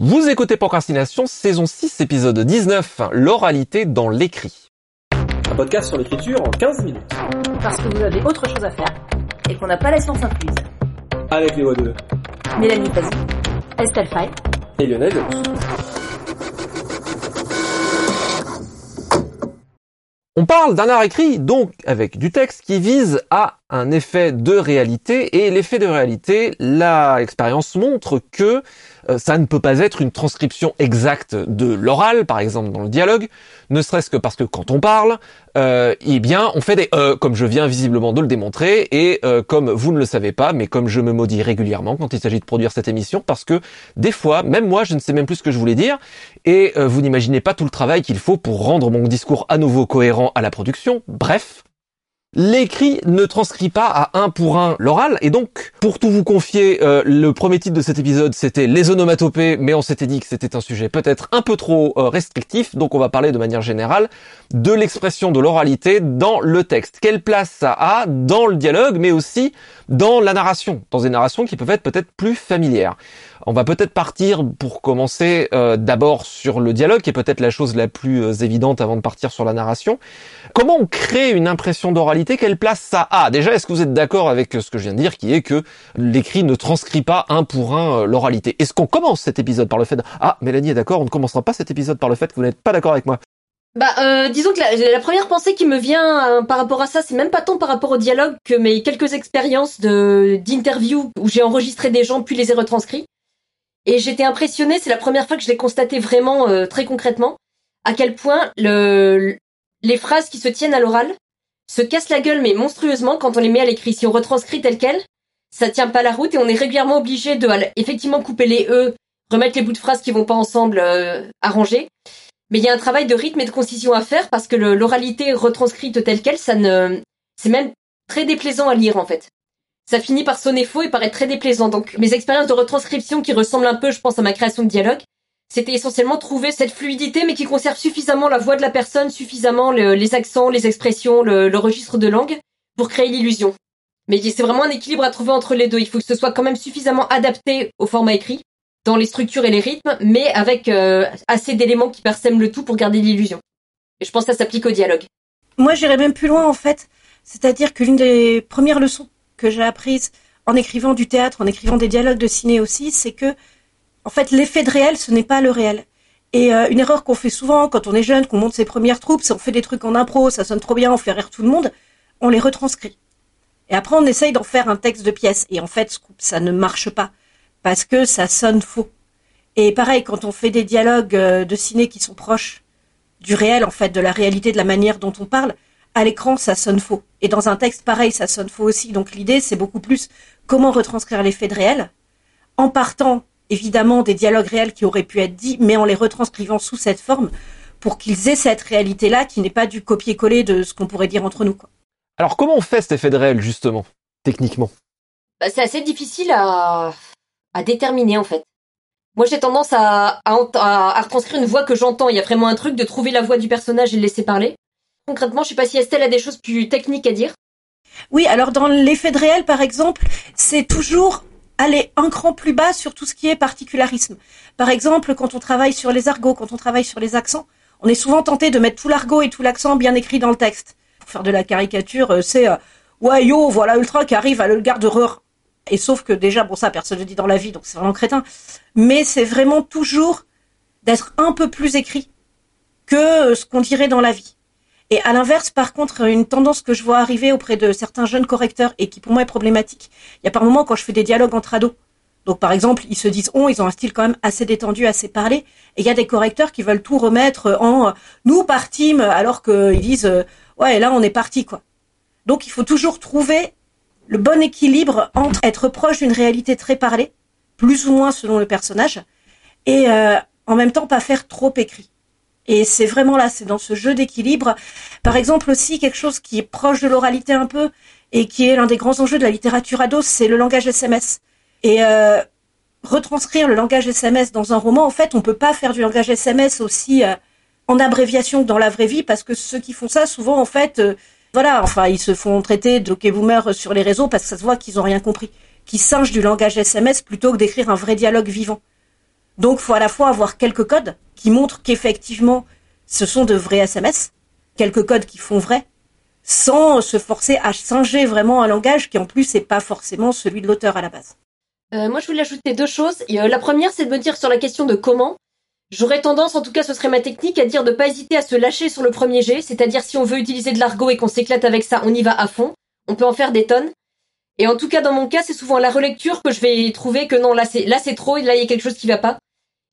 Vous écoutez Procrastination, saison 6, épisode 19, l'oralité dans l'écrit. Un podcast sur l'écriture en 15 minutes. Parce que vous avez autre chose à faire et qu'on n'a pas la science incluse. Avec les voix de Mélanie Pazzi, Estelle Fay et Lionel. On parle d'un art écrit, donc avec du texte, qui vise à un effet de réalité, et l'effet de réalité, la expérience montre que euh, ça ne peut pas être une transcription exacte de l'oral, par exemple dans le dialogue, ne serait-ce que parce que quand on parle, euh, eh bien, on fait des euh, comme je viens visiblement de le démontrer, et euh, comme vous ne le savez pas, mais comme je me maudis régulièrement quand il s'agit de produire cette émission, parce que des fois, même moi, je ne sais même plus ce que je voulais dire, et vous n'imaginez pas tout le travail qu'il faut pour rendre mon discours à nouveau cohérent à la production. Bref, L'écrit ne transcrit pas à un pour un l'oral, et donc, pour tout vous confier, euh, le premier titre de cet épisode, c'était les onomatopées, mais on s'était dit que c'était un sujet peut-être un peu trop euh, restrictif, donc on va parler de manière générale de l'expression de l'oralité dans le texte. Quelle place ça a dans le dialogue, mais aussi dans la narration, dans des narrations qui peuvent être peut-être plus familières. On va peut-être partir pour commencer euh, d'abord sur le dialogue, qui est peut-être la chose la plus euh, évidente avant de partir sur la narration. Comment on crée une impression d'oralité? Quelle place ça a? Déjà, est-ce que vous êtes d'accord avec ce que je viens de dire, qui est que l'écrit ne transcrit pas un pour un euh, l'oralité? Est-ce qu'on commence cet épisode par le fait. Ah, Mélanie est d'accord, on ne commencera pas cet épisode par le fait que vous n'êtes pas d'accord avec moi bah, euh, disons que la, première pensée qui me vient par rapport à ça, c'est même pas tant par rapport au dialogue que mes quelques expériences de d'interview où j'ai enregistré des gens puis les ai retranscrits. Et j'étais impressionnée, c'est la première fois que je l'ai constaté vraiment euh, très concrètement, à quel point le, les phrases qui se tiennent à l'oral se cassent la gueule mais monstrueusement quand on les met à l'écrit. Si on retranscrit tel quel, ça tient pas la route et on est régulièrement obligé de effectivement couper les e, remettre les bouts de phrases qui vont pas ensemble, euh, arranger. Mais il y a un travail de rythme et de concision à faire parce que l'oralité retranscrite telle quelle, ça ne, c'est même très déplaisant à lire en fait ça finit par sonner faux et paraître très déplaisant. Donc mes expériences de retranscription qui ressemblent un peu, je pense, à ma création de dialogue, c'était essentiellement trouver cette fluidité, mais qui conserve suffisamment la voix de la personne, suffisamment les accents, les expressions, le, registre de langue, pour créer l'illusion. Mais c'est vraiment un équilibre à trouver entre les deux. Il faut que ce soit quand même suffisamment adapté au format écrit, dans les structures et les rythmes, mais avec euh, assez d'éléments qui persèment le tout pour garder l'illusion. Et je pense que ça s'applique au dialogue. Moi, j'irais même plus loin, en fait. C'est-à-dire que l'une des premières leçons que j'ai apprise en écrivant du théâtre, en écrivant des dialogues de ciné aussi, c'est que, en fait, l'effet de réel, ce n'est pas le réel. Et euh, une erreur qu'on fait souvent quand on est jeune, qu'on monte ses premières troupes, on fait des trucs en impro, ça sonne trop bien, on fait rire tout le monde, on les retranscrit. Et après, on essaye d'en faire un texte de pièce. Et en fait, ça ne marche pas parce que ça sonne faux. Et pareil, quand on fait des dialogues euh, de ciné qui sont proches du réel, en fait, de la réalité, de la manière dont on parle, à l'écran, ça sonne faux. Et dans un texte pareil, ça sonne faux aussi. Donc l'idée, c'est beaucoup plus comment retranscrire les faits de réel, en partant évidemment des dialogues réels qui auraient pu être dits, mais en les retranscrivant sous cette forme, pour qu'ils aient cette réalité-là qui n'est pas du copier-coller de ce qu'on pourrait dire entre nous. Quoi. Alors comment on fait cet effet de réel, justement, techniquement? Bah, C'est assez difficile à, à déterminer, en fait. Moi, j'ai tendance à, à, à, retranscrire une voix que j'entends. Il y a vraiment un truc de trouver la voix du personnage et le laisser parler. Concrètement, je sais pas si Estelle a des choses plus techniques à dire. Oui, alors dans l'effet de réel, par exemple, c'est toujours aller un cran plus bas sur tout ce qui est particularisme. Par exemple, quand on travaille sur les argots, quand on travaille sur les accents, on est souvent tenté de mettre tout l'argot et tout l'accent bien écrit dans le texte. Pour faire de la caricature, euh, c'est euh, ouais yo, voilà Ultra qui arrive à le garde-reur. Et sauf que déjà, bon ça, personne ne le dit dans la vie, donc c'est vraiment crétin. Mais c'est vraiment toujours d'être un peu plus écrit que ce qu'on dirait dans la vie. Et à l'inverse, par contre, une tendance que je vois arriver auprès de certains jeunes correcteurs et qui pour moi est problématique, il y a par moments quand je fais des dialogues entre ados. Donc par exemple, ils se disent on, ils ont un style quand même assez détendu, assez parlé, et il y a des correcteurs qui veulent tout remettre en nous partîmes alors qu'ils disent ouais là on est parti quoi. Donc il faut toujours trouver le bon équilibre entre être proche d'une réalité très parlée, plus ou moins selon le personnage, et euh, en même temps pas faire trop écrit. Et c'est vraiment là, c'est dans ce jeu d'équilibre. Par exemple aussi, quelque chose qui est proche de l'oralité un peu, et qui est l'un des grands enjeux de la littérature ado, c'est le langage SMS. Et euh, retranscrire le langage SMS dans un roman, en fait, on peut pas faire du langage SMS aussi euh, en abréviation que dans la vraie vie, parce que ceux qui font ça, souvent, en fait, euh, voilà, enfin, ils se font traiter de ok boomer sur les réseaux parce que ça se voit qu'ils ont rien compris, qu'ils singent du langage SMS plutôt que d'écrire un vrai dialogue vivant. Donc, faut à la fois avoir quelques codes qui montrent qu'effectivement, ce sont de vrais SMS, quelques codes qui font vrai, sans se forcer à singer vraiment un langage qui en plus n'est pas forcément celui de l'auteur à la base. Euh, moi, je voulais ajouter deux choses. Euh, la première, c'est de me dire sur la question de comment. J'aurais tendance, en tout cas, ce serait ma technique, à dire de pas hésiter à se lâcher sur le premier jet. C'est-à-dire, si on veut utiliser de l'argot et qu'on s'éclate avec ça, on y va à fond. On peut en faire des tonnes. Et en tout cas, dans mon cas, c'est souvent la relecture que je vais trouver que non, là c'est là c'est trop, et là il y a quelque chose qui va pas.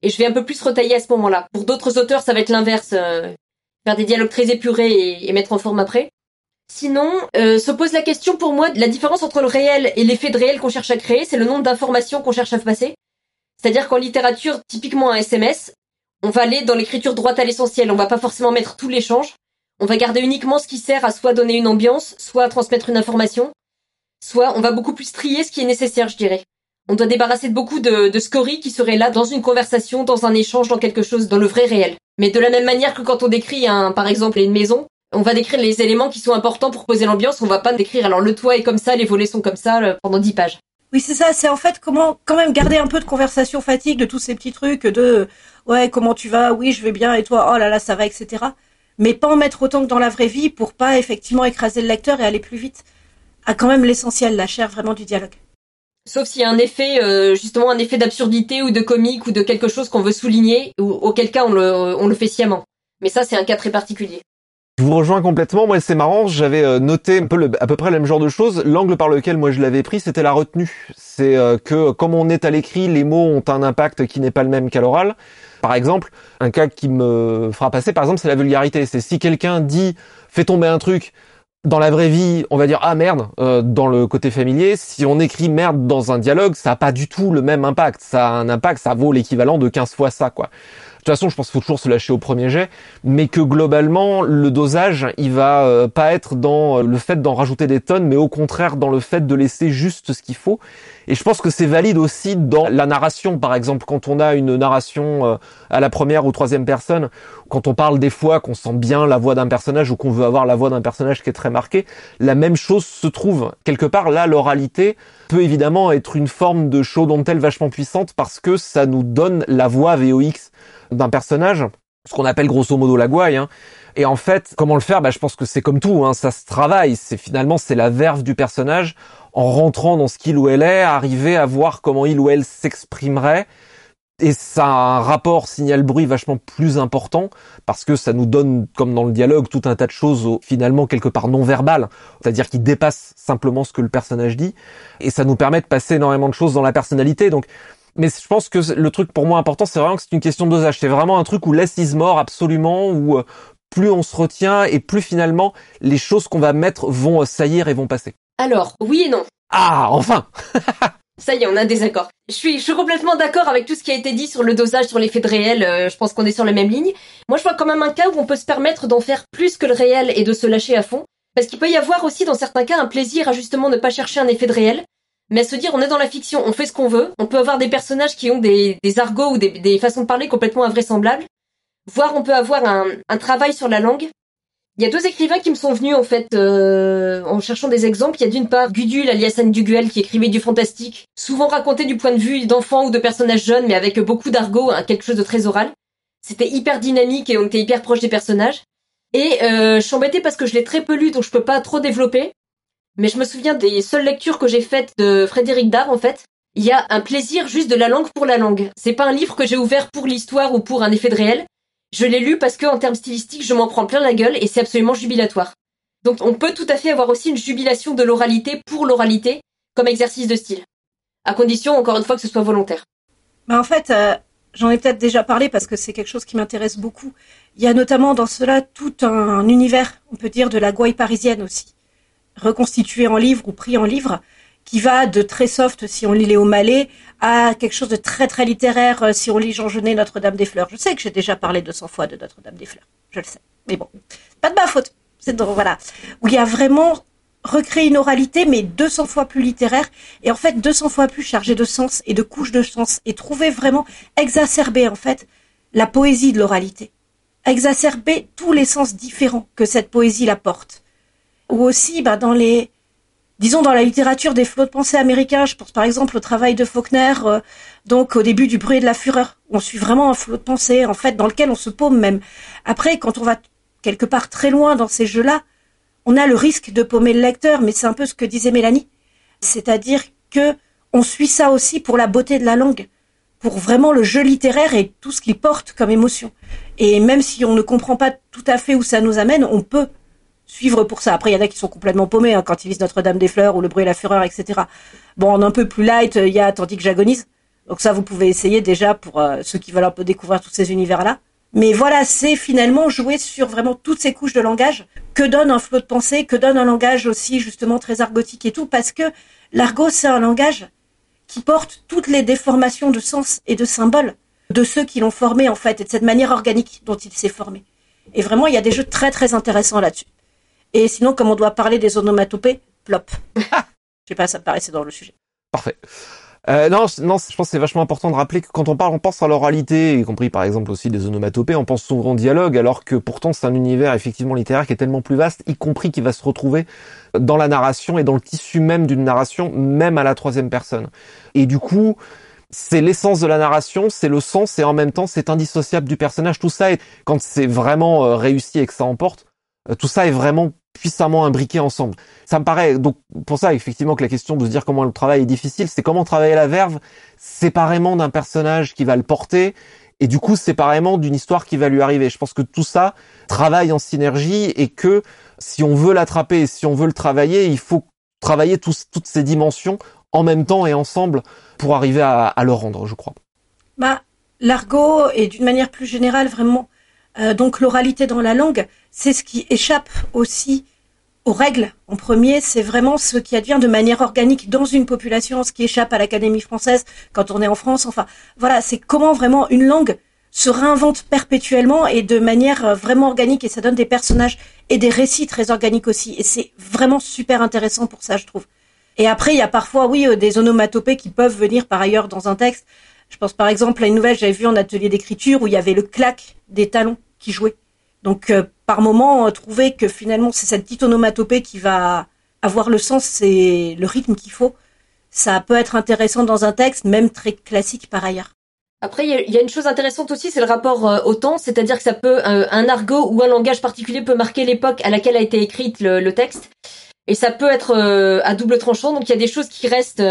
Et je vais un peu plus retailler à ce moment-là. Pour d'autres auteurs, ça va être l'inverse, euh, faire des dialogues très épurés et, et, mettre en forme après. Sinon, euh, se pose la question pour moi, la différence entre le réel et l'effet de réel qu'on cherche à créer, c'est le nombre d'informations qu'on cherche à passer. C'est-à-dire qu'en littérature, typiquement un SMS, on va aller dans l'écriture droite à l'essentiel, on va pas forcément mettre tout l'échange. On va garder uniquement ce qui sert à soit donner une ambiance, soit à transmettre une information, soit on va beaucoup plus trier ce qui est nécessaire, je dirais. On doit débarrasser de beaucoup de, de scories qui seraient là dans une conversation, dans un échange, dans quelque chose, dans le vrai réel. Mais de la même manière que quand on décrit un, par exemple, une maison, on va décrire les éléments qui sont importants pour poser l'ambiance, on va pas décrire alors le toit est comme ça, les volets sont comme ça euh, pendant dix pages. Oui, c'est ça, c'est en fait comment quand même garder un peu de conversation fatigue de tous ces petits trucs de ouais, comment tu vas Oui, je vais bien et toi Oh là là, ça va etc. Mais pas en mettre autant que dans la vraie vie pour pas effectivement écraser le lecteur et aller plus vite. A quand même l'essentiel, la chair vraiment du dialogue. Sauf s'il y a un effet, euh, justement un effet d'absurdité ou de comique ou de quelque chose qu'on veut souligner, ou auquel cas on le, on le fait sciemment. Mais ça, c'est un cas très particulier. Je vous rejoins complètement. Moi, c'est marrant. J'avais euh, noté un peu le, à peu près le même genre de choses. L'angle par lequel moi je l'avais pris, c'était la retenue. C'est euh, que comme on est à l'écrit, les mots ont un impact qui n'est pas le même qu'à l'oral. Par exemple, un cas qui me fera passer, par exemple, c'est la vulgarité. C'est si quelqu'un dit fait tomber un truc dans la vraie vie, on va dire ah merde euh, dans le côté familier. Si on écrit merde dans un dialogue, ça a pas du tout le même impact. Ça a un impact, ça vaut l'équivalent de 15 fois ça, quoi. De toute façon, je pense qu'il faut toujours se lâcher au premier jet, mais que globalement, le dosage, il va euh, pas être dans le fait d'en rajouter des tonnes, mais au contraire dans le fait de laisser juste ce qu'il faut. Et je pense que c'est valide aussi dans la narration, par exemple, quand on a une narration euh, à la première ou troisième personne, quand on parle des fois qu'on sent bien la voix d'un personnage ou qu'on veut avoir la voix d'un personnage qui est très marqué, la même chose se trouve. Quelque part, là, l'oralité peut évidemment être une forme de show dont elle vachement puissante parce que ça nous donne la voix VOX d'un personnage, ce qu'on appelle grosso modo la gouaille. Hein. Et en fait, comment le faire? Bah, Je pense que c'est comme tout, hein, ça se travaille. C'est finalement c'est la verve du personnage en rentrant dans ce qu'il ou elle est, arriver à voir comment il ou elle s'exprimerait. Et ça a un rapport signal-bruit vachement plus important parce que ça nous donne, comme dans le dialogue, tout un tas de choses finalement quelque part non verbales, c'est-à-dire qui dépassent simplement ce que le personnage dit, et ça nous permet de passer énormément de choses dans la personnalité. Donc mais je pense que le truc pour moi important, c'est vraiment que c'est une question de dosage. C'est vraiment un truc où less is more absolument, où euh, plus on se retient et plus finalement les choses qu'on va mettre vont euh, saillir et vont passer. Alors, oui et non. Ah, enfin Ça y est, on a des accords. Je suis, je suis complètement d'accord avec tout ce qui a été dit sur le dosage, sur l'effet de réel. Euh, je pense qu'on est sur la même ligne. Moi, je vois quand même un cas où on peut se permettre d'en faire plus que le réel et de se lâcher à fond. Parce qu'il peut y avoir aussi dans certains cas un plaisir à justement ne pas chercher un effet de réel mais à se dire on est dans la fiction, on fait ce qu'on veut, on peut avoir des personnages qui ont des, argots ou des, façons de parler complètement invraisemblables, voire on peut avoir un, un, travail sur la langue. Il y a deux écrivains qui me sont venus en fait euh, en cherchant des exemples. Il y a d'une part Gudule alias Anne Duguel qui écrivait du fantastique, souvent raconté du point de vue d'enfants ou de personnages jeunes, mais avec beaucoup d'argot, hein, quelque chose de très oral. C'était hyper dynamique et on était hyper proche des personnages. Et euh, je suis embêtée parce que je l'ai très peu lu, donc je peux pas trop développer mais je me souviens des seules lectures que j'ai faites de Frédéric Dard, en fait. Il y a un plaisir juste de la langue pour la langue. C'est pas un livre que j'ai ouvert pour l'histoire ou pour un effet de réel. Je l'ai lu parce que, en termes stylistiques, je m'en prends plein la gueule et c'est absolument jubilatoire. Donc, on peut tout à fait avoir aussi une jubilation de l'oralité pour l'oralité comme exercice de style. À condition, encore une fois, que ce soit volontaire. Mais en fait, euh, j'en ai peut-être déjà parlé parce que c'est quelque chose qui m'intéresse beaucoup. Il y a notamment dans cela tout un univers, on peut dire, de la gouaille parisienne aussi reconstitué en livre ou pris en livre, qui va de très soft si on lit Léo Mallet à quelque chose de très très littéraire euh, si on lit Jean Genet Notre-Dame des Fleurs. Je sais que j'ai déjà parlé 200 fois de Notre-Dame des Fleurs, je le sais. Mais bon, pas de ma faute. C'est voilà où il y a vraiment recréé une oralité mais 200 fois plus littéraire et en fait 200 fois plus chargé de sens et de couches de sens et trouver vraiment exacerber en fait la poésie de l'oralité. Exacerber tous les sens différents que cette poésie la porte ou aussi bah, dans les disons dans la littérature des flots de pensée américains, je pense par exemple au travail de Faulkner, euh, donc au début du bruit de la fureur, on suit vraiment un flot de pensée, en fait, dans lequel on se paume même. Après, quand on va quelque part très loin dans ces jeux-là, on a le risque de paumer le lecteur, mais c'est un peu ce que disait Mélanie. C'est-à-dire que on suit ça aussi pour la beauté de la langue, pour vraiment le jeu littéraire et tout ce qu'il porte comme émotion. Et même si on ne comprend pas tout à fait où ça nous amène, on peut suivre pour ça. Après, il y en a qui sont complètement paumés hein, quand ils lisent Notre-Dame des Fleurs ou Le bruit et la fureur, etc. Bon, en un peu plus light, il y a Tandis que j'agonise. Donc ça, vous pouvez essayer déjà pour euh, ceux qui veulent un peu découvrir tous ces univers-là. Mais voilà, c'est finalement jouer sur vraiment toutes ces couches de langage que donne un flot de pensée, que donne un langage aussi justement très argotique et tout, parce que l'argot, c'est un langage qui porte toutes les déformations de sens et de symboles de ceux qui l'ont formé en fait, et de cette manière organique dont il s'est formé. Et vraiment, il y a des jeux très très intéressants là-dessus. Et sinon, comme on doit parler des onomatopées, plop. Je sais pas, ça me paraissait dans le sujet. Parfait. Euh, non, non, je pense que c'est vachement important de rappeler que quand on parle, on pense à l'oralité, y compris par exemple aussi des onomatopées, on pense souvent au dialogue, alors que pourtant c'est un univers effectivement littéraire qui est tellement plus vaste, y compris qui va se retrouver dans la narration et dans le tissu même d'une narration, même à la troisième personne. Et du coup, c'est l'essence de la narration, c'est le sens et en même temps c'est indissociable du personnage. Tout ça, est, quand c'est vraiment euh, réussi et que ça emporte, euh, tout ça est vraiment puissamment imbriqué ensemble. Ça me paraît donc pour ça effectivement que la question de se dire comment le travail est difficile, c'est comment travailler la verve séparément d'un personnage qui va le porter et du coup séparément d'une histoire qui va lui arriver. Je pense que tout ça travaille en synergie et que si on veut l'attraper et si on veut le travailler, il faut travailler toutes ces dimensions en même temps et ensemble pour arriver à, à le rendre, je crois. Bah, l'argot et d'une manière plus générale vraiment euh, donc l'oralité dans la langue, c'est ce qui échappe aussi aux règles. En premier, c'est vraiment ce qui advient de manière organique dans une population, ce qui échappe à l'Académie française quand on est en France. Enfin, voilà, c'est comment vraiment une langue se réinvente perpétuellement et de manière euh, vraiment organique et ça donne des personnages et des récits très organiques aussi. Et c'est vraiment super intéressant pour ça, je trouve. Et après, il y a parfois, oui, euh, des onomatopées qui peuvent venir par ailleurs dans un texte. Je pense par exemple à une nouvelle que j'avais vue en atelier d'écriture où il y avait le clac des talons qui jouait. Donc euh, par moment, trouver que finalement c'est cette petite onomatopée qui va avoir le sens et le rythme qu'il faut, ça peut être intéressant dans un texte, même très classique par ailleurs. Après, il y, a une chose intéressante aussi, c'est le rapport euh, au temps, c'est-à-dire que ça peut euh, un argot ou un langage particulier peut marquer l'époque à laquelle a été écrite le, texte, et ça peut être à double tranchant. Donc il y a des choses qui restent.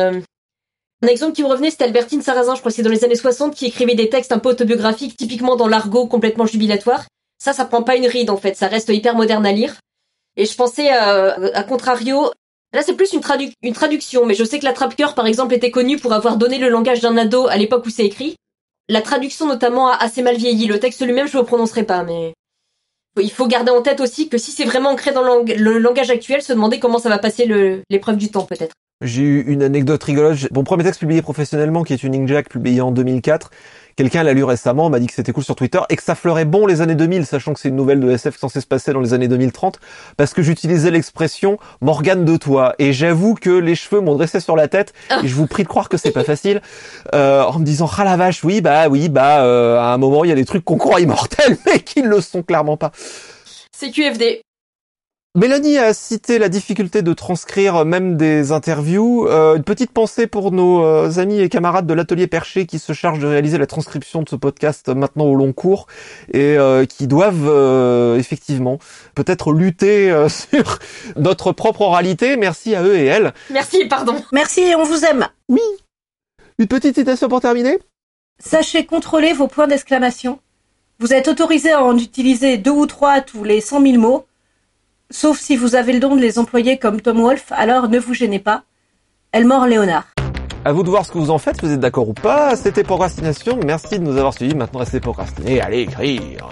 Un exemple qui me revenait, c'était Albertine Sarrazin, je crois que c'est dans les années 60, qui écrivait des textes un peu autobiographiques, typiquement dans l'argot complètement jubilatoire. Ça, ça prend pas une ride en fait, ça reste hyper moderne à lire. Et je pensais euh, à contrario, là c'est plus une, traduction, mais je sais que la Trapcœur par exemple était connue pour avoir donné le langage d'un ado à l'époque où c'est écrit. La traduction notamment a assez mal vieilli. Le texte lui-même je le prononcerai pas, mais il faut garder en tête aussi que si c'est vraiment ancré dans le langage actuel, se demander comment ça va passer l'épreuve du temps peut-être. J'ai eu une anecdote rigolote. Mon premier texte publié professionnellement, qui est une Inkjack publié en 2004, quelqu'un l'a lu récemment, m'a dit que c'était cool sur Twitter et que ça fleurait bon les années 2000, sachant que c'est une nouvelle de SF censée se passer dans les années 2030, parce que j'utilisais l'expression Morgane de toi. Et j'avoue que les cheveux m'ont dressé sur la tête et je vous prie de croire que c'est pas facile, euh, en me disant ah la vache, oui bah oui bah euh, à un moment il y a des trucs qu'on croit immortels mais qui ne le sont clairement pas. C'est QFD. Mélanie a cité la difficulté de transcrire même des interviews. Euh, une petite pensée pour nos euh, amis et camarades de l'atelier Perché qui se chargent de réaliser la transcription de ce podcast maintenant au long cours et euh, qui doivent effectivement peut-être lutter sur notre propre oralité. Merci à eux et elles. Merci, pardon. Merci et on vous aime. Oui. Une petite citation pour terminer. Sachez contrôler vos points d'exclamation. Vous êtes autorisé à en utiliser deux ou trois tous les cent mille mots Sauf si vous avez le don de les employer comme Tom Wolfe, alors ne vous gênez pas. Elle mord Léonard. À vous de voir ce que vous en faites, vous êtes d'accord ou pas. C'était Procrastination. Merci de nous avoir suivis. Maintenant, restez procrastinés. Allez écrire.